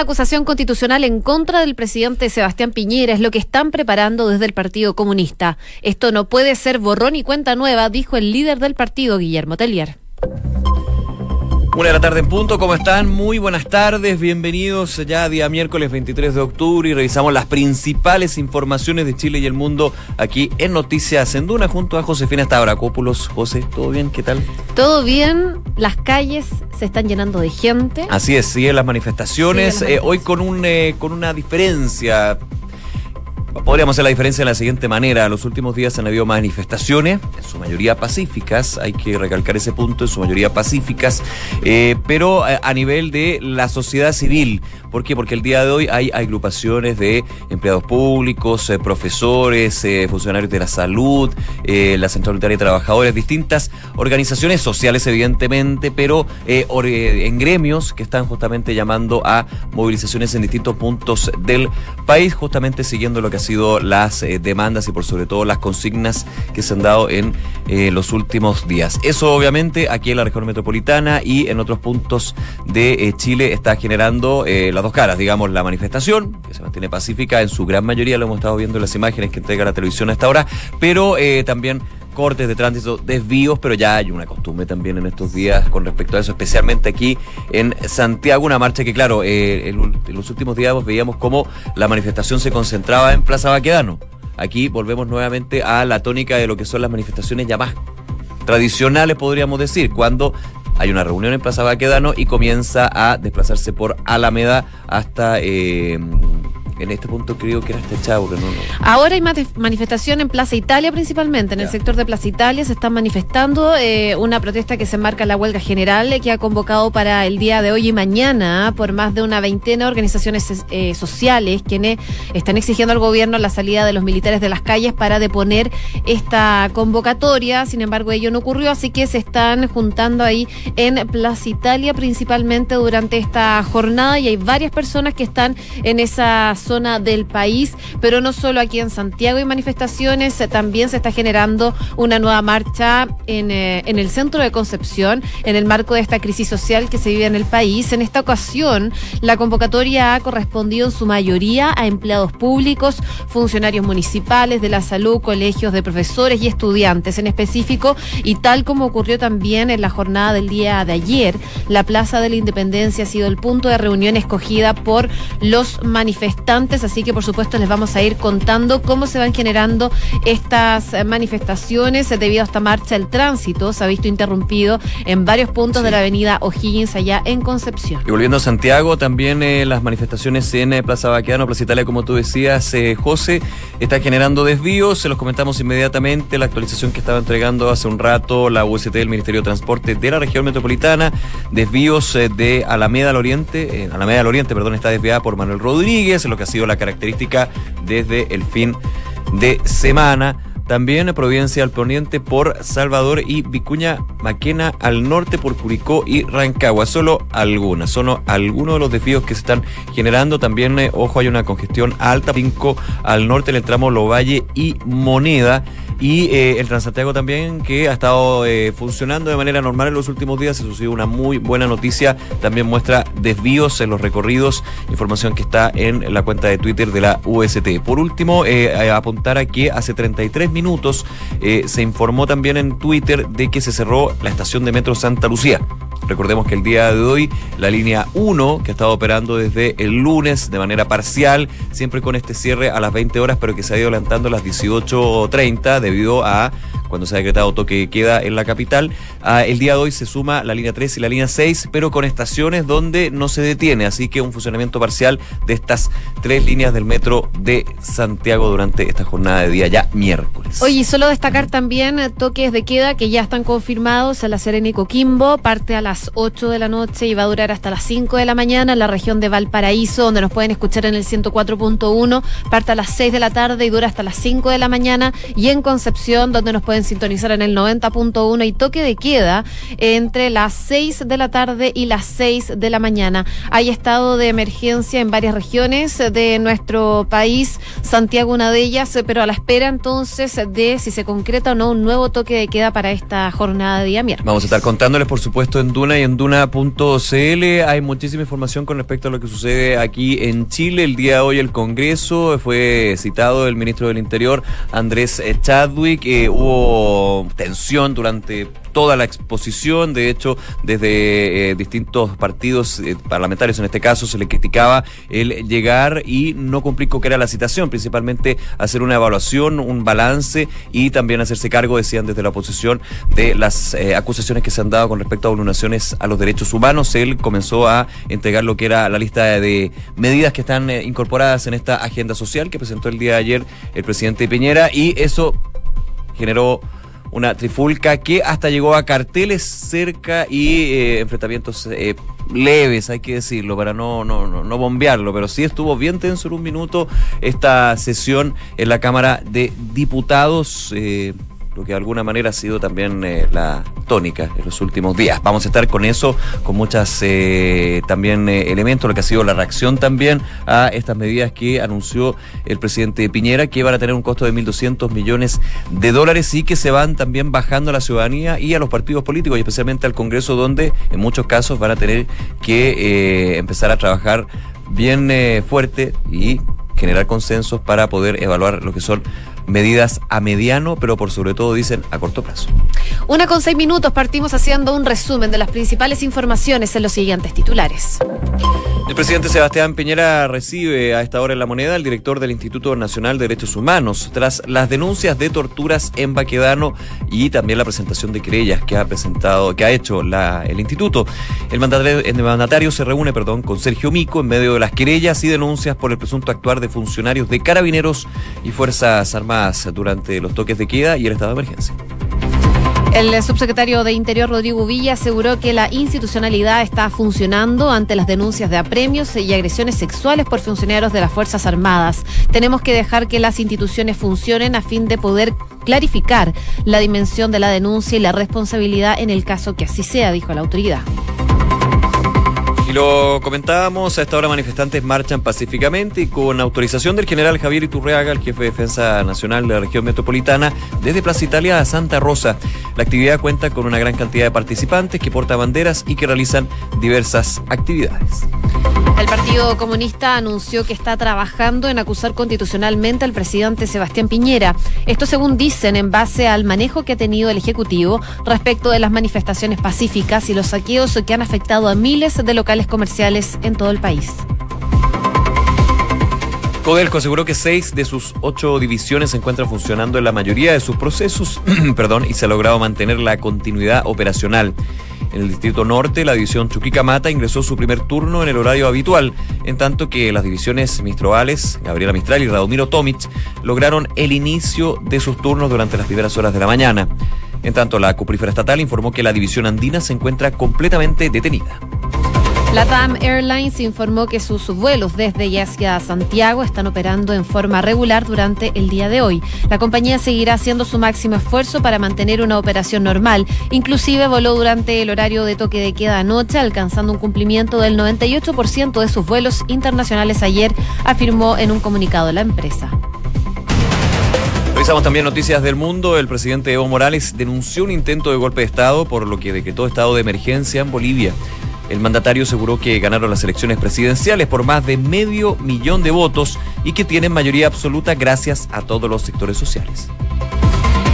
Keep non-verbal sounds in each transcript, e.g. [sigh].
acusación constitucional en contra del presidente Sebastián Piñera es lo que están preparando desde el Partido Comunista. Esto no puede ser borrón y cuenta nueva, dijo el líder del partido, Guillermo Tellier. Una de la tarde en punto, ¿cómo están? Muy buenas tardes, bienvenidos ya día miércoles 23 de octubre y revisamos las principales informaciones de Chile y el mundo aquí en Noticias en Duna junto a Josefina Stavrakopoulos. José, ¿todo bien? ¿Qué tal? Todo bien, las calles se están llenando de gente. Así es, siguen las manifestaciones, Siguen las eh, hoy con, un, eh, con una diferencia Podríamos hacer la diferencia de la siguiente manera. En los últimos días han habido manifestaciones, en su mayoría pacíficas, hay que recalcar ese punto, en su mayoría pacíficas, eh, pero a, a nivel de la sociedad civil. ¿Por qué? Porque el día de hoy hay agrupaciones de empleados públicos, eh, profesores, eh, funcionarios de la salud, eh, la Central Unitaria de Trabajadores, distintas organizaciones sociales, evidentemente, pero eh, en gremios que están justamente llamando a movilizaciones en distintos puntos del país, justamente siguiendo lo que ha sido las demandas y por sobre todo las consignas que se han dado en los últimos días. Eso obviamente aquí en la región metropolitana y en otros puntos de Chile está generando las dos caras, digamos, la manifestación, que se mantiene pacífica en su gran mayoría, lo hemos estado viendo en las imágenes que entrega la televisión a esta hora, pero eh, también cortes de tránsito, desvíos, pero ya hay una costumbre también en estos días con respecto a eso, especialmente aquí en Santiago, una marcha que claro, eh, en los últimos días veíamos cómo la manifestación se concentraba en Plaza Baquedano. Aquí volvemos nuevamente a la tónica de lo que son las manifestaciones ya más tradicionales, podríamos decir, cuando hay una reunión en Plaza Baquedano y comienza a desplazarse por Alameda hasta, eh, en este punto creo que era hasta Chauro, ¿no? no. Ahora hay manifestación en Plaza Italia principalmente, en el sector de Plaza Italia se están manifestando eh, una protesta que se enmarca en la huelga general eh, que ha convocado para el día de hoy y mañana por más de una veintena de organizaciones eh, sociales quienes están exigiendo al gobierno la salida de los militares de las calles para deponer esta convocatoria. Sin embargo, ello no ocurrió, así que se están juntando ahí en Plaza Italia principalmente durante esta jornada y hay varias personas que están en esa zona del país, pero no solo aquí en Santiago hay manifestaciones, eh, también se está generando una nueva marcha en, eh, en el centro de Concepción en el marco de esta crisis social que se vive en el país. En esta ocasión, la convocatoria ha correspondido en su mayoría a empleados públicos, funcionarios municipales, de la salud, colegios de profesores y estudiantes en específico, y tal como ocurrió también en la jornada del día de ayer, la Plaza de la Independencia ha sido el punto de reunión escogida por los manifestantes, así que por supuesto les vamos a ir contando cómo se van generando estas eh, manifestaciones debido a esta marcha. El tránsito se ha visto interrumpido en varios puntos Sí. de la avenida O'Higgins allá en Concepción. Y volviendo a Santiago, también eh, las manifestaciones en eh, Plaza Baqueano, Plaza Italia, como tú decías, eh, José, están generando desvíos, se los comentamos inmediatamente, la actualización que estaba entregando hace un rato la UST del Ministerio de Transporte de la región metropolitana, desvíos de Alameda al Oriente, Alameda al Oriente, perdón, está desviada por Manuel Rodríguez, lo que ha sido la característica desde el fin de semana. También Providencia al poniente por Salvador y Vicuña Maquena al norte por Curicó y Rancagua. Solo algunas, solo algunos de los desvíos que se están generando. También, eh, ojo, hay una congestión alta, 5 al norte en el tramo Lovalle y Moneda. Y eh, el Transantiago también, que ha estado eh, funcionando de manera normal en los últimos días. Eso ha una muy buena noticia. También muestra desvíos en los recorridos. Información que está en la cuenta de Twitter de la UST. Por último, eh, apuntar a que hace 33 minutos eh, se informó también en Twitter de que se cerró la estación de Metro Santa Lucía. Recordemos que el día de hoy la línea 1, que ha estado operando desde el lunes de manera parcial, siempre con este cierre a las 20 horas, pero que se ha ido adelantando a las 18.30 debido a cuando se ha decretado toque de queda en la capital. El día de hoy se suma la línea 3 y la línea 6, pero con estaciones donde no se detiene, así que un funcionamiento parcial de estas tres líneas del metro de Santiago durante esta jornada de día ya miércoles. Oye, solo destacar también eh, toques de queda que ya están confirmados en la Serena y Coquimbo, parte a las 8 de la noche y va a durar hasta las 5 de la mañana en la región de Valparaíso, donde nos pueden escuchar en el 104.1, parte a las 6 de la tarde y dura hasta las 5 de la mañana, y Concepción, donde nos pueden sintonizar en el 90.1 y toque de queda entre las 6 de la tarde y las 6 de la mañana. Hay estado de emergencia en varias regiones de nuestro país, Santiago una de ellas, pero a la espera entonces de si se concreta o no un nuevo toque de queda para esta jornada de día miércoles. Vamos a estar contándoles, por supuesto, en Duna y en Duna.cl. Hay muchísima información con respecto a lo que sucede aquí en Chile. El día de hoy el Congreso fue citado el ministro del Interior, Andrés Chadwick. Eh, hubo tensión durante toda la exposición. De hecho, desde eh, distintos partidos eh, parlamentarios, en este caso, se le criticaba el llegar y no cumplir con que era la citación, principalmente hacer una evaluación, un balance y también hacerse cargo, decían desde la oposición, de las acusaciones que se han dado con respecto a vulneraciones a los derechos humanos. Él comenzó a entregar lo que era la lista de medidas que están incorporadas en esta agenda social que presentó el día de ayer el presidente Piñera y eso generó una trifulca que hasta llegó a carteles cerca y eh, enfrentamientos eh, leves, hay que decirlo, para no, no, no, bombearlo, pero sí estuvo bien tenso en un minuto esta sesión en la Cámara de Diputados. Eh, lo que de alguna manera ha sido también eh, la tónica en los últimos días. Vamos a estar con eso, con muchas eh, también eh, elementos, lo que ha sido la reacción también a estas medidas que anunció el presidente Piñera, que van a tener un costo de 1.200 millones de dólares y que se van también bajando a la ciudadanía y a los partidos políticos, y especialmente al Congreso, donde en muchos casos van a tener que empezar a trabajar bien fuerte y generar consensos para poder evaluar lo que son medidas a mediano, pero por sobre todo dicen a corto plazo. Una con seis minutos partimos haciendo un resumen de las principales informaciones en los siguientes titulares. El presidente Sebastián Piñera recibe a esta hora en la moneda al director del Instituto Nacional de Derechos Humanos tras las denuncias de torturas en Baquedano y también la presentación de querellas que ha presentado, que ha hecho la, el instituto. El mandatario, el mandatario se reúne, perdón, con Sergio Mico en medio de las querellas y denuncias por el presunto actuar de funcionarios de carabineros y fuerzas armadas durante los toques de queda y el estado de emergencia. El subsecretario de Interior, Rodrigo Villa, aseguró que la institucionalidad está funcionando ante las denuncias de apremios y agresiones sexuales por funcionarios de las Fuerzas Armadas. Tenemos que dejar que las instituciones funcionen a fin de poder clarificar la dimensión de la denuncia y la responsabilidad en el caso que así sea, dijo la autoridad. Lo comentábamos, a esta hora manifestantes marchan pacíficamente y con autorización del general Javier Iturreaga, el jefe de Defensa Nacional de la región metropolitana, desde Plaza Italia a Santa Rosa. La actividad cuenta con una gran cantidad de participantes que portan banderas y que realizan diversas actividades. El Partido Comunista anunció que está trabajando en acusar constitucionalmente al presidente Sebastián Piñera. Esto según dicen en base al manejo que ha tenido el Ejecutivo respecto de las manifestaciones pacíficas y los saqueos que han afectado a miles de locales comerciales en todo el país. Codelco aseguró que seis de sus ocho divisiones se encuentran funcionando en la mayoría de sus procesos [clears throat] perdón, y se ha logrado mantener la continuidad operacional. En el Distrito Norte, la división Chuquicamata ingresó su primer turno en el horario habitual, en tanto que las divisiones Mistrobales, Gabriela Mistral y Radomiro Tomic lograron el inicio de sus turnos durante las primeras horas de la mañana. En tanto, la cuprífera estatal informó que la división andina se encuentra completamente detenida. LATAM Airlines informó que sus vuelos desde y hacia Santiago están operando en forma regular durante el día de hoy. La compañía seguirá haciendo su máximo esfuerzo para mantener una operación normal. Inclusive voló durante el horario de toque de queda anoche, alcanzando un cumplimiento del 98% de sus vuelos internacionales ayer, afirmó en un comunicado la empresa. Revisamos también noticias del mundo. El presidente Evo Morales denunció un intento de golpe de Estado, por lo que decretó estado de emergencia en Bolivia. El mandatario aseguró que ganaron las elecciones presidenciales por más de medio millón de votos y que tienen mayoría absoluta gracias a todos los sectores sociales.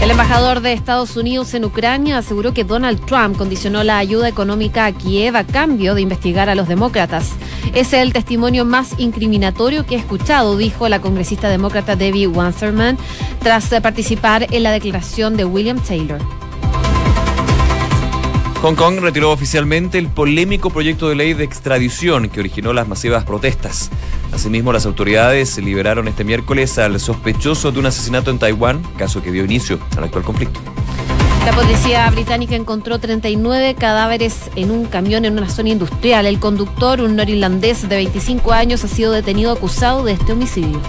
El embajador de Estados Unidos en Ucrania aseguró que Donald Trump condicionó la ayuda económica a Kiev a cambio de investigar a los demócratas. Es el testimonio más incriminatorio que he escuchado, dijo la congresista demócrata Debbie Wasserman tras participar en la declaración de William Taylor. Hong Kong retiró oficialmente el polémico proyecto de ley de extradición que originó las masivas protestas. Asimismo, las autoridades liberaron este miércoles al sospechoso de un asesinato en Taiwán, caso que dio inicio al actual conflicto. La policía británica encontró 39 cadáveres en un camión en una zona industrial. El conductor, un norirlandés de 25 años, ha sido detenido acusado de este homicidio.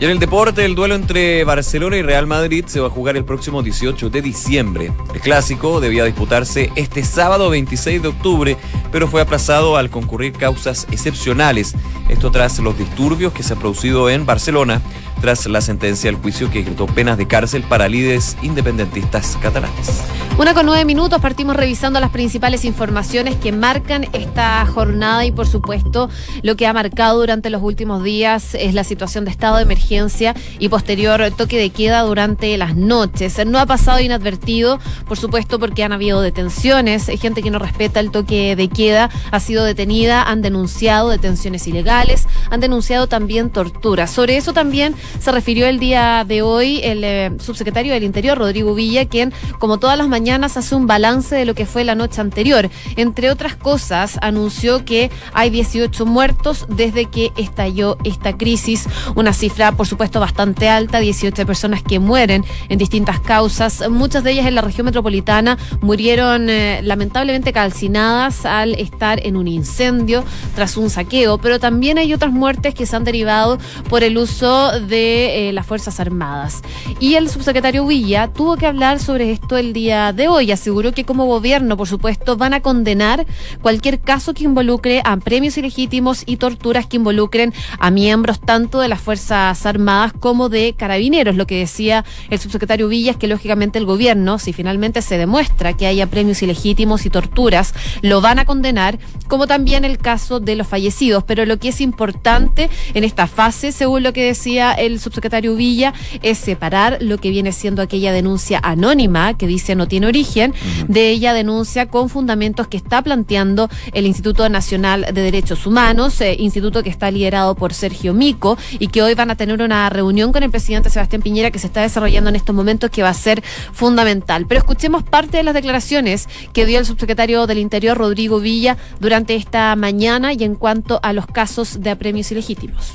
Y en el deporte, el duelo entre Barcelona y Real Madrid se va a jugar el próximo 18 de diciembre. El clásico debía disputarse este sábado 26 de octubre, pero fue aplazado al concurrir causas excepcionales. Esto tras los disturbios que se han producido en Barcelona tras la sentencia del juicio que decretó penas de cárcel para líderes independentistas catalanes. Una con nueve minutos, partimos revisando las principales informaciones que marcan esta jornada y por supuesto lo que ha marcado durante los últimos días es la situación de estado de emergencia y posterior toque de queda durante las noches. No ha pasado inadvertido, por supuesto porque han habido detenciones, hay gente que no respeta el toque de queda, ha sido detenida, han denunciado detenciones ilegales, han denunciado también tortura. Sobre eso también se refirió el día de hoy el eh, subsecretario del Interior, Rodrigo Villa, quien, como todas las mañanas, hace un balance de lo que fue la noche anterior. Entre otras cosas, anunció que hay 18 muertos desde que estalló esta crisis, una cifra, por supuesto, bastante alta, 18 personas que mueren en distintas causas, muchas de ellas en la región metropolitana murieron eh, lamentablemente calcinadas al estar en un incendio tras un saqueo, pero también hay otras muertes que se han derivado por el uso de eh, las Fuerzas Armadas. Y el subsecretario Villa tuvo que hablar sobre esto el día de hoy. Aseguró que como gobierno, por supuesto, van a condenar cualquier caso que involucre a premios ilegítimos y torturas que involucren a miembros tanto de las Fuerzas Armadas como de carabineros. Lo que decía el subsecretario Villa es que lógicamente el gobierno, si finalmente se demuestra que haya premios ilegítimos y torturas, lo van a condenar, como también el caso de los fallecidos. Pero lo que es importante en esta fase, según lo que decía el el subsecretario Villa es separar lo que viene siendo aquella denuncia anónima que dice no tiene origen de ella denuncia con fundamentos que está planteando el Instituto Nacional de Derechos Humanos, eh, instituto que está liderado por Sergio Mico y que hoy van a tener una reunión con el presidente Sebastián Piñera que se está desarrollando en estos momentos que va a ser fundamental. Pero escuchemos parte de las declaraciones que dio el subsecretario del Interior Rodrigo Villa durante esta mañana y en cuanto a los casos de apremios ilegítimos.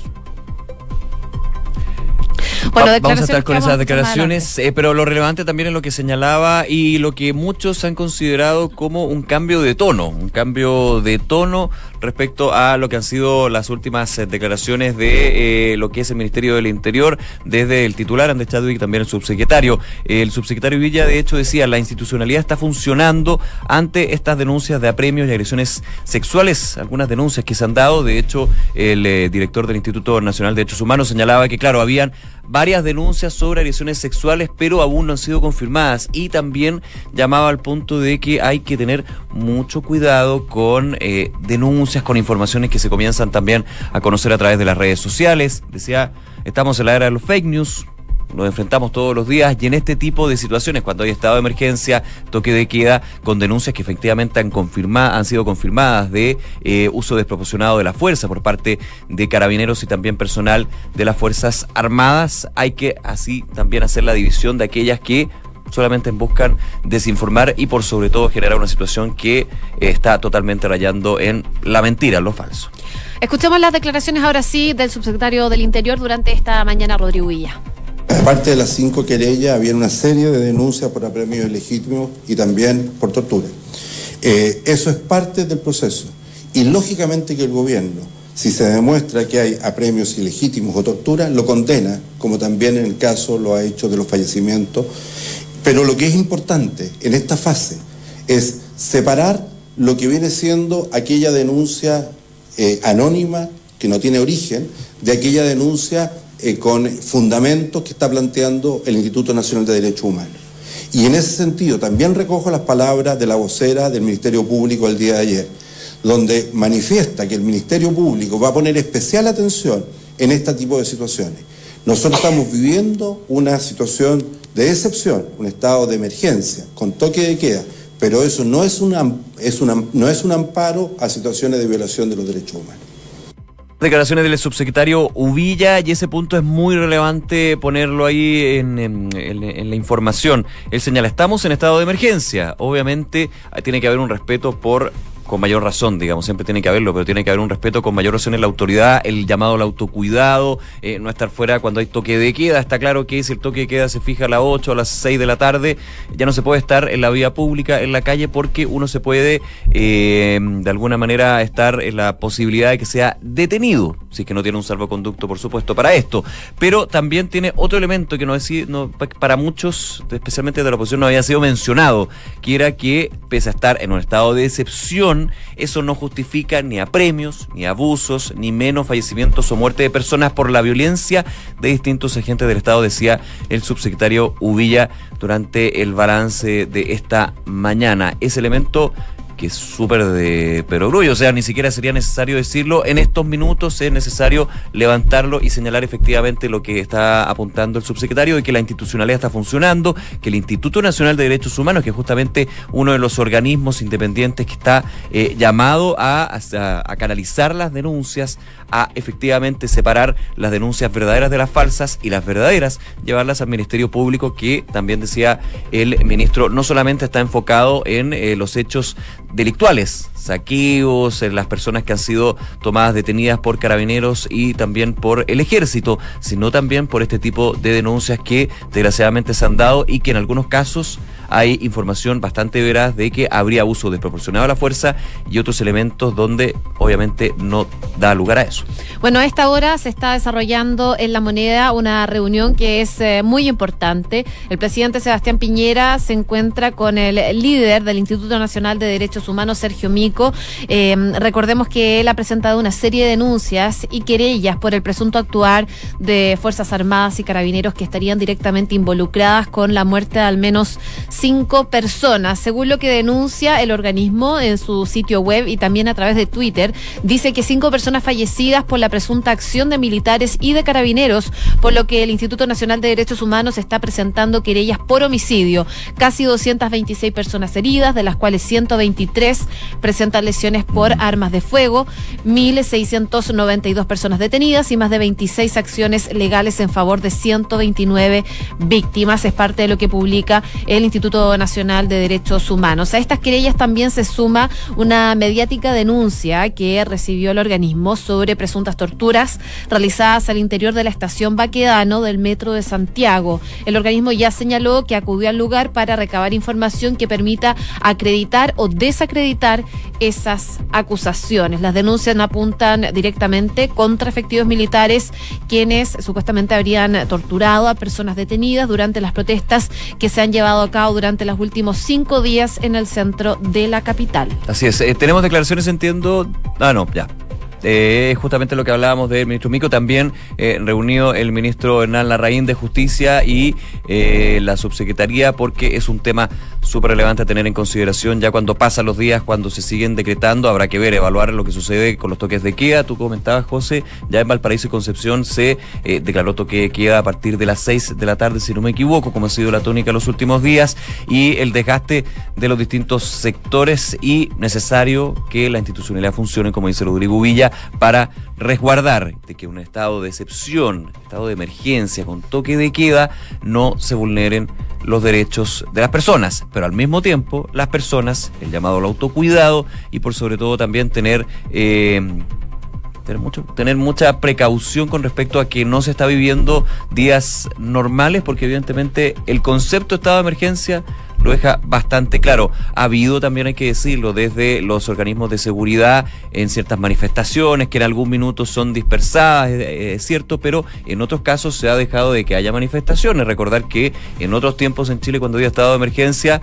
Bueno, vamos a estar con esas declaraciones, eh, pero lo relevante también es lo que señalaba y lo que muchos han considerado como un cambio de tono, un cambio de tono respecto a lo que han sido las últimas eh, declaraciones de eh, lo que es el Ministerio del Interior, desde el titular Andrés Chadwick y también el subsecretario. El subsecretario Villa, de hecho, decía, la institucionalidad está funcionando ante estas denuncias de apremios y agresiones sexuales, algunas denuncias que se han dado. De hecho, el director del Instituto Nacional de Derechos Humanos señalaba que, claro, habían varias denuncias sobre agresiones sexuales, pero aún no han sido confirmadas. Y también llamaba al punto de que hay que tener mucho cuidado con eh, denuncias, con informaciones que se comienzan también a conocer a través de las redes sociales. Decía, estamos en la era de los fake news, nos enfrentamos todos los días y en este tipo de situaciones, cuando hay estado de emergencia, toque de queda, con denuncias que efectivamente han, han sido confirmadas de eh, uso desproporcionado de la fuerza por parte de carabineros y también personal de las Fuerzas Armadas, hay que así también hacer la división de aquellas que solamente buscan desinformar y por sobre todo generar una situación que eh, está totalmente rayando en la mentira, lo falso. Escuchemos las declaraciones ahora sí del subsecretario del Interior durante esta mañana, Rodrigo Villa. Aparte de las cinco querellas, había una serie de denuncias por apremios ilegítimos y también por tortura. Eh, eso es parte del proceso. Y lógicamente que el gobierno, si se demuestra que hay apremios ilegítimos o tortura, lo condena, como también en el caso lo ha hecho de los fallecimientos. Pero lo que es importante en esta fase es separar lo que viene siendo aquella denuncia eh, anónima que no tiene origen de aquella denuncia eh, con fundamentos que está planteando el Instituto Nacional de Derechos Humanos. Y en ese sentido también recojo las palabras de la vocera del Ministerio Público el día de ayer, donde manifiesta que el Ministerio Público va a poner especial atención en este tipo de situaciones. Nosotros estamos viviendo una situación de excepción, un estado de emergencia, con toque de queda, pero eso no es, una, es una, no es un amparo a situaciones de violación de los derechos humanos. Declaraciones del subsecretario Uvilla y ese punto es muy relevante ponerlo ahí en, la información. Él señala, estamos en estado de emergencia. Obviamente tiene que haber un respeto por con mayor razón, digamos, siempre tiene que haberlo, pero tiene que haber un respeto con mayor razón en la autoridad, el llamado al autocuidado, eh, no estar fuera cuando hay toque de queda. Está claro que si el toque de queda se fija a las 8 o a las 6 de la tarde, ya no se puede estar en la vía pública, en la calle, porque uno se puede, eh, de alguna manera, estar en la posibilidad de que sea detenido si que no tiene un salvoconducto, por supuesto, para esto. Pero también tiene otro elemento que no, es, para muchos, especialmente de la oposición, no había sido mencionado, que era que, pese a estar en un estado de excepción, eso no justifica ni a premios, ni abusos, ni menos fallecimientos o muerte de personas por la violencia de distintos agentes del Estado, decía el subsecretario Uvilla durante el balance de esta mañana. Ese elemento que es súper de perogrullo, o sea, ni siquiera sería necesario decirlo. En estos minutos es necesario levantarlo y señalar efectivamente lo que está apuntando el subsecretario y que la institucionalidad está funcionando, que el Instituto Nacional de Derechos Humanos, que es justamente uno de los organismos independientes que está eh, llamado a, a canalizar las denuncias, a efectivamente separar las denuncias verdaderas de las falsas y las verdaderas, llevarlas al Ministerio Público, que también decía el ministro, no solamente está enfocado en eh, los hechos delictuales, saqueos, las personas que han sido tomadas detenidas por carabineros y también por el ejército, sino también por este tipo de denuncias que desgraciadamente se han dado y que en algunos casos hay información bastante veraz de que habría abuso desproporcionado a la fuerza y otros elementos donde obviamente no da lugar a eso. Bueno, a esta hora se está desarrollando en la moneda una reunión que es eh, muy importante. El presidente Sebastián Piñera se encuentra con el líder del Instituto Nacional de Derechos Humanos, Sergio Mico. Em, recordemos que él ha presentado una serie de denuncias y querellas por el presunto actuar de Fuerzas Armadas y Carabineros que estarían directamente involucradas con la muerte de al menos cinco personas. Según lo que denuncia el organismo en su sitio web y también a través de Twitter, dice que cinco personas fallecidas por la presunta acción de militares y de carabineros, por lo que el Instituto Nacional de Derechos Humanos está presentando querellas por homicidio. Casi 226 personas heridas, de las cuales 123 presentan lesiones por armas de fuego, 1.692 personas detenidas y más de 26 acciones legales en favor de 129 víctimas. Es parte de lo que publica el Instituto Instituto Nacional de Derechos Humanos. A estas querellas también se suma una mediática denuncia que recibió el organismo sobre presuntas torturas realizadas al interior de la estación Baquedano del Metro de Santiago. El organismo ya señaló que acudió al lugar para recabar información que permita acreditar o desacreditar esas acusaciones. Las denuncias apuntan directamente contra efectivos militares quienes supuestamente habrían torturado a personas detenidas durante las protestas que se han llevado a cabo durante los últimos cinco días en el centro de la capital. Así es. Eh, tenemos declaraciones, entiendo. Ah, no, ya. Eh, justamente lo que hablábamos del ministro Mico, también eh, reunió el ministro Hernán Larraín de Justicia y eh, la subsecretaría, porque es un tema súper relevante a tener en consideración ya cuando pasan los días, cuando se siguen decretando, habrá que ver, evaluar lo que sucede con los toques de queda. Tú comentabas, José, ya en Valparaíso y Concepción se eh, declaró toque de queda a partir de las 6 de la tarde, si no me equivoco, como ha sido la tónica los últimos días, y el desgaste de los distintos sectores y necesario que la institucionalidad funcione, como dice Rodrigo Villa, para resguardar de que un estado de excepción, estado de emergencia con toque de queda, no se vulneren los derechos de las personas, pero al mismo tiempo las personas, el llamado al autocuidado y por sobre todo también tener... Eh, tener, mucho, tener mucha precaución con respecto a que no se está viviendo días normales, porque evidentemente el concepto de estado de emergencia lo deja bastante claro. Ha habido también, hay que decirlo, desde los organismos de seguridad en ciertas manifestaciones que en algún minuto son dispersadas, es, cierto, pero en otros casos se ha dejado de que haya manifestaciones. Recordar que en otros tiempos en Chile, cuando había estado de emergencia,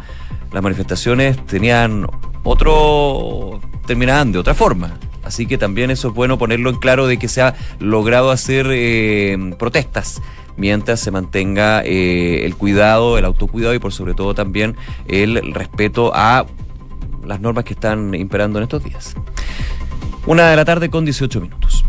las manifestaciones tenían otro, terminaban de otra forma. Así que también eso es bueno ponerlo en claro de que se ha logrado hacer eh, protestas mientras se mantenga eh, el cuidado, el autocuidado y por sobre todo también el respeto a las normas que están imperando en estos días. Una de la tarde con 18 minutos.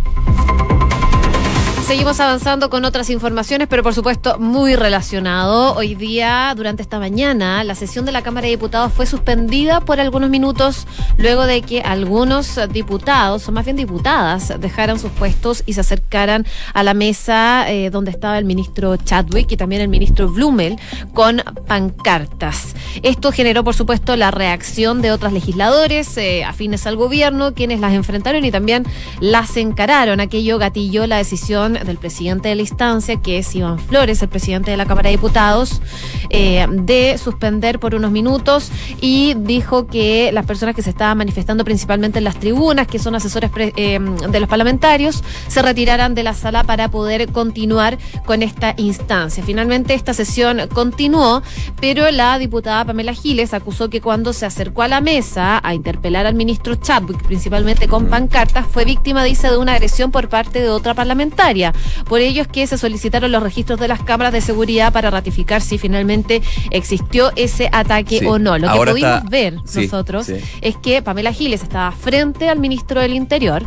Seguimos avanzando con otras informaciones, pero por supuesto muy relacionado. Hoy día, durante esta mañana, la sesión de la Cámara de Diputados fue suspendida por algunos minutos luego de que algunos diputados, o más bien diputadas, dejaran sus puestos y se acercaran a la mesa eh, donde estaba el ministro Chadwick y también el ministro Blumel con pancartas. Esto generó, por supuesto, la reacción de otros legisladores eh, afines al gobierno, quienes las enfrentaron y también las encararon. Aquello gatilló la decisión del presidente de la instancia, que es Iván Flores, el presidente de la Cámara de Diputados, eh, de suspender por unos minutos y dijo que las personas que se estaban manifestando principalmente en las tribunas, que son asesores eh, de los parlamentarios, se retiraran de la sala para poder continuar con esta instancia. Finalmente esta sesión continuó, pero la diputada Pamela Giles acusó que cuando se acercó a la mesa a interpelar al ministro Chadwick, principalmente con pancartas, fue víctima, dice, de una agresión por parte de otra parlamentaria. Por ello es que se solicitaron los registros de las cámaras de seguridad para ratificar si finalmente existió ese ataque o no. Lo que pudimos ver nosotros es que Pamela Giles estaba frente al ministro del Interior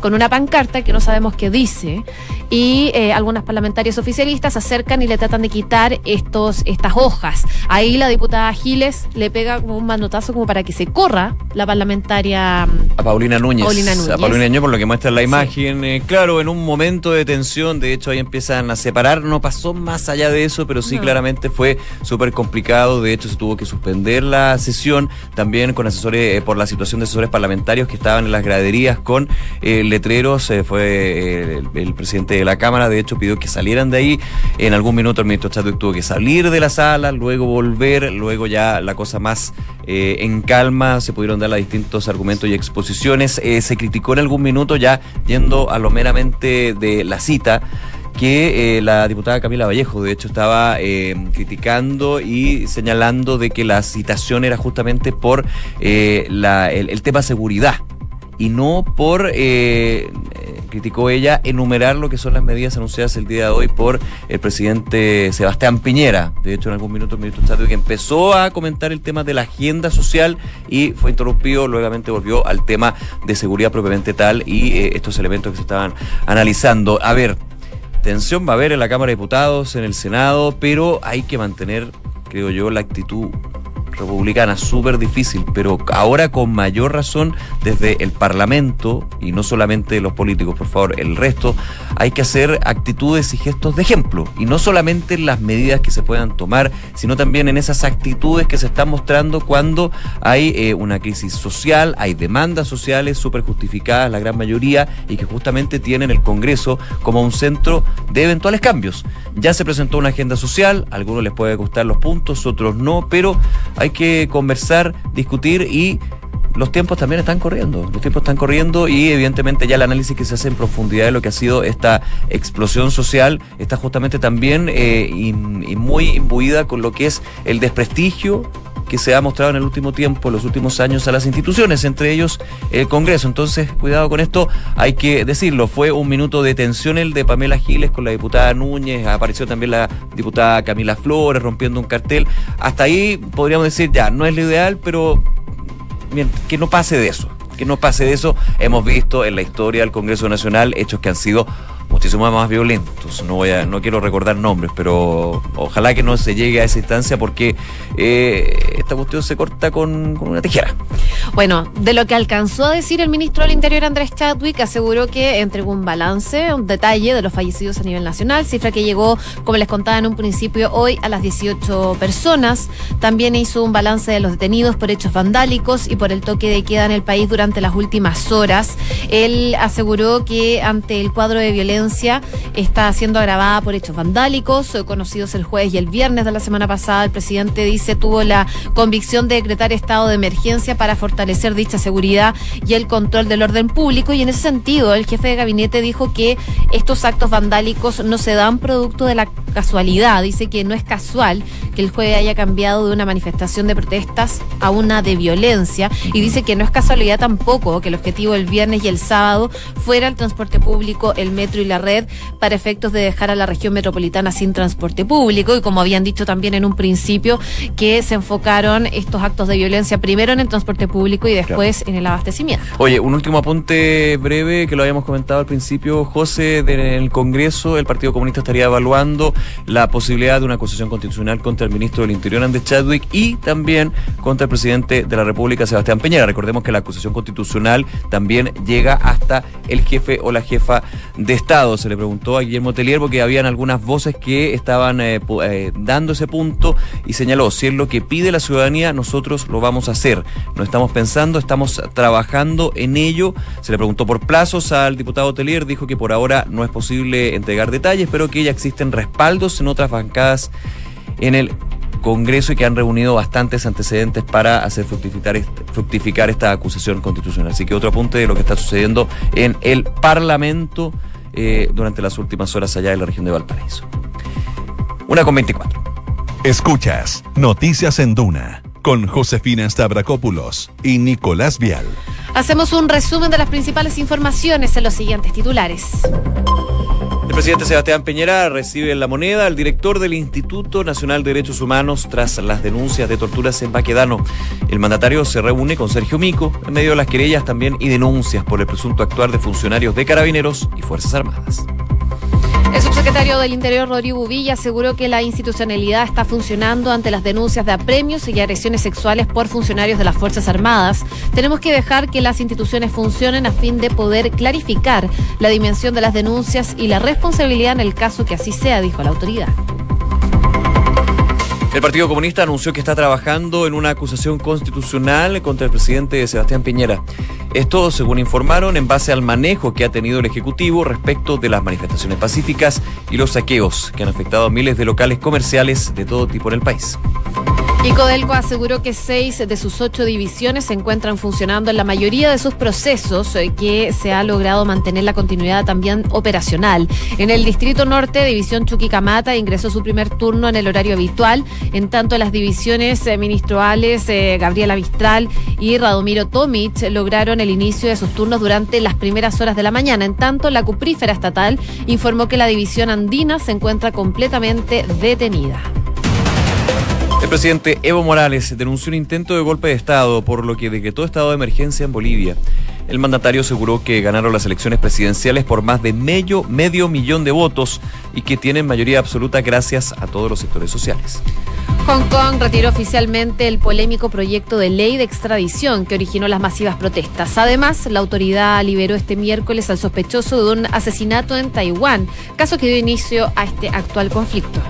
con una pancarta que no sabemos qué dice y eh, algunas parlamentarias oficialistas se acercan y le tratan de quitar estos, estas hojas. Ahí la diputada Giles le pega como un manotazo como para que se corra la parlamentaria mm, a Paulina Núñez. A Paulina Núñez, por lo que muestra la imagen. Eh, claro, en un momento de tensión, de hecho ahí empiezan a separar, no pasó más allá de eso, pero sí claramente fue súper complicado. De hecho, se tuvo que suspender la sesión también con asesores, eh, por la situación de asesores parlamentarios que estaban en las graderías con letreros. fue el presidente la Cámara, de hecho, pidió que salieran de ahí. En algún minuto el ministro Chadwick tuvo que salir de la sala, luego volver, luego ya la cosa más eh, en calma, se pudieron dar los distintos argumentos y exposiciones. Eh, se criticó en algún minuto ya yendo a lo meramente de la cita que eh, la diputada Camila Vallejo, de hecho, estaba criticando y señalando de que la citación era justamente por la, el, tema seguridad y no por, eh, criticó ella, enumerar lo que son las medidas anunciadas el día de hoy por el presidente Sebastián Piñera. De hecho, en algún minuto el ministro que empezó a comentar el tema de la agenda social y fue interrumpido, luego volvió al tema de seguridad propiamente tal y eh, estos elementos que se estaban analizando. A ver, tensión va a haber en la Cámara de Diputados, en el Senado, pero hay que mantener, creo yo, la actitud republicana súper difícil, pero ahora con mayor razón desde el Parlamento, y no solamente los políticos, por favor, el resto, hay que hacer actitudes y gestos de ejemplo, y no solamente en las medidas que se puedan tomar, sino también en esas actitudes que se están mostrando cuando hay eh, una crisis social, hay demandas sociales súper justificadas, la gran mayoría, y que justamente tienen el Congreso como un centro de eventuales cambios. Ya se presentó una agenda social, a algunos les puede gustar los puntos, otros no, pero hay que conversar, discutir y los tiempos también están corriendo, los tiempos están corriendo y evidentemente ya el análisis que se hace en profundidad de lo que ha sido esta explosión social está justamente también eh, y muy imbuida con lo que es el desprestigio que se ha mostrado en el último tiempo, en los últimos años, a las instituciones, entre ellos el Congreso. Entonces, cuidado con esto, hay que decirlo. Fue un minuto de tensión el de Pamela Giles con la diputada Núñez, apareció también la diputada Camila Flores rompiendo un cartel. Hasta ahí podríamos decir, ya, no es lo ideal, pero que no pase de eso. Que no pase de eso. Hemos visto en la historia del Congreso Nacional hechos que han sido muchísimo más violentos. No voy a, no quiero recordar nombres, pero ojalá que no se llegue a esa instancia porque eh, esta cuestión se corta con, una tijera. Bueno, de lo que alcanzó a decir el ministro del Interior Andrés Chadwick, aseguró que entregó un balance, un detalle de los fallecidos a nivel nacional, cifra que llegó, como les contaba en un principio, hoy a las 18 personas. También hizo un balance de los detenidos por hechos vandálicos y por el toque de queda en el país durante las últimas horas. Él aseguró que ante el cuadro de violencia está siendo agravada por hechos vandálicos, eh, conocidos el jueves y el viernes de la semana pasada. El presidente dice tuvo la convicción de decretar estado de emergencia para fortalecer dicha seguridad y el control del orden público. Y en ese sentido, el jefe de gabinete dijo que estos actos vandálicos no se dan producto de la casualidad. Dice que no es casual que el jueves haya cambiado de una manifestación de protestas a una de violencia. Y dice que no es casualidad tampoco que el objetivo del viernes y el sábado fuera el transporte público, el metro y la red para efectos de dejar a la región metropolitana sin transporte público y como habían dicho también en un principio que se enfocaron estos actos de violencia primero en el transporte público y después en el abastecimiento. Oye, un último apunte breve que lo habíamos comentado al principio, José, en el Congreso el Partido Comunista estaría evaluando la posibilidad de una acusación constitucional contra el ministro del Interior, Andrés Chadwick, y también contra el presidente de la República, Sebastián Peñera. Recordemos que la acusación constitucional también llega hasta el jefe o la jefa de Estado. Se le preguntó a Guillermo Telier porque habían algunas voces que estaban eh, eh, dando ese punto y señaló, si es lo que pide la ciudadanía, nosotros lo vamos a hacer. No estamos pensando, estamos trabajando en ello. Se le preguntó por plazos al diputado Telier, dijo que por ahora no es posible entregar detalles, pero que ya existen respaldos en otras bancadas en el Congreso y que han reunido bastantes antecedentes para hacer fructificar, fructificar esta acusación constitucional. Así que otro apunte de lo que está sucediendo en el Parlamento eh, durante las últimas horas allá en la región de Valparaíso. Una con 24. Escuchas Noticias en Duna con Josefina Stavrakopoulos y Nicolás Vial. Hacemos un resumen de las principales informaciones en los siguientes titulares. Presidente Sebastián Peñera recibe en la moneda al director del Instituto Nacional de Derechos Humanos tras las denuncias de torturas en Baquedano. El mandatario se reúne con Sergio Mico en medio de las querellas también y denuncias por el presunto actuar de funcionarios de carabineros y Fuerzas Armadas. El subsecretario del Interior, Rodrigo Villa, aseguró que la institucionalidad está funcionando ante las denuncias de apremios y agresiones sexuales por funcionarios de las Fuerzas Armadas. Tenemos que dejar que las instituciones funcionen a fin de poder clarificar la dimensión de las denuncias y la responsabilidad en el caso que así sea, dijo la autoridad. El Partido Comunista anunció que está trabajando en una acusación constitucional contra el presidente Sebastián Piñera. Esto, según informaron, en base al manejo que ha tenido el Ejecutivo respecto de las manifestaciones pacíficas y los saqueos que han afectado a miles de locales comerciales de todo tipo en el país. Y Codelco aseguró que seis de sus ocho divisiones se encuentran funcionando en la mayoría de sus procesos, eh, que se ha logrado mantener la continuidad también operacional. En el Distrito Norte, División Chuquicamata ingresó su primer turno en el horario habitual, en tanto las divisiones eh, ministeriales eh, Gabriela Mistral y Radomiro Tomic lograron el inicio de sus turnos durante las primeras horas de la mañana. En tanto, la Cuprífera Estatal informó que la división andina se encuentra completamente detenida. El presidente Evo Morales denunció un intento de golpe de Estado, por lo que decretó estado de emergencia en Bolivia. El mandatario aseguró que ganaron las elecciones presidenciales por más de medio, medio millón de votos y que tienen mayoría absoluta gracias a todos los sectores sociales. Hong Kong retiró oficialmente el polémico proyecto de ley de extradición que originó las masivas protestas. Además, la autoridad liberó este miércoles al sospechoso de un asesinato en Taiwán, caso que dio inicio a este actual conflicto.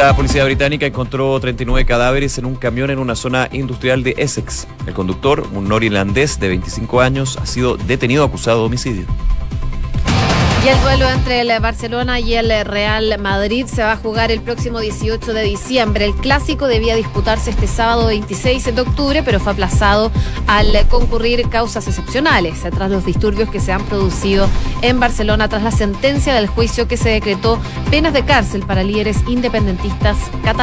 La policía británica encontró 39 cadáveres en un camión en una zona industrial de Essex. El conductor, un norirlandés de 25 años, ha sido detenido acusado de homicidio. Y el duelo entre el Barcelona y el Real Madrid se va a jugar el próximo 18 de diciembre. El clásico debía disputarse este sábado 26 de octubre, pero fue aplazado al concurrir causas excepcionales tras los disturbios que se han producido en Barcelona tras la sentencia del juicio que se decretó penas de cárcel para líderes independentistas catalanes.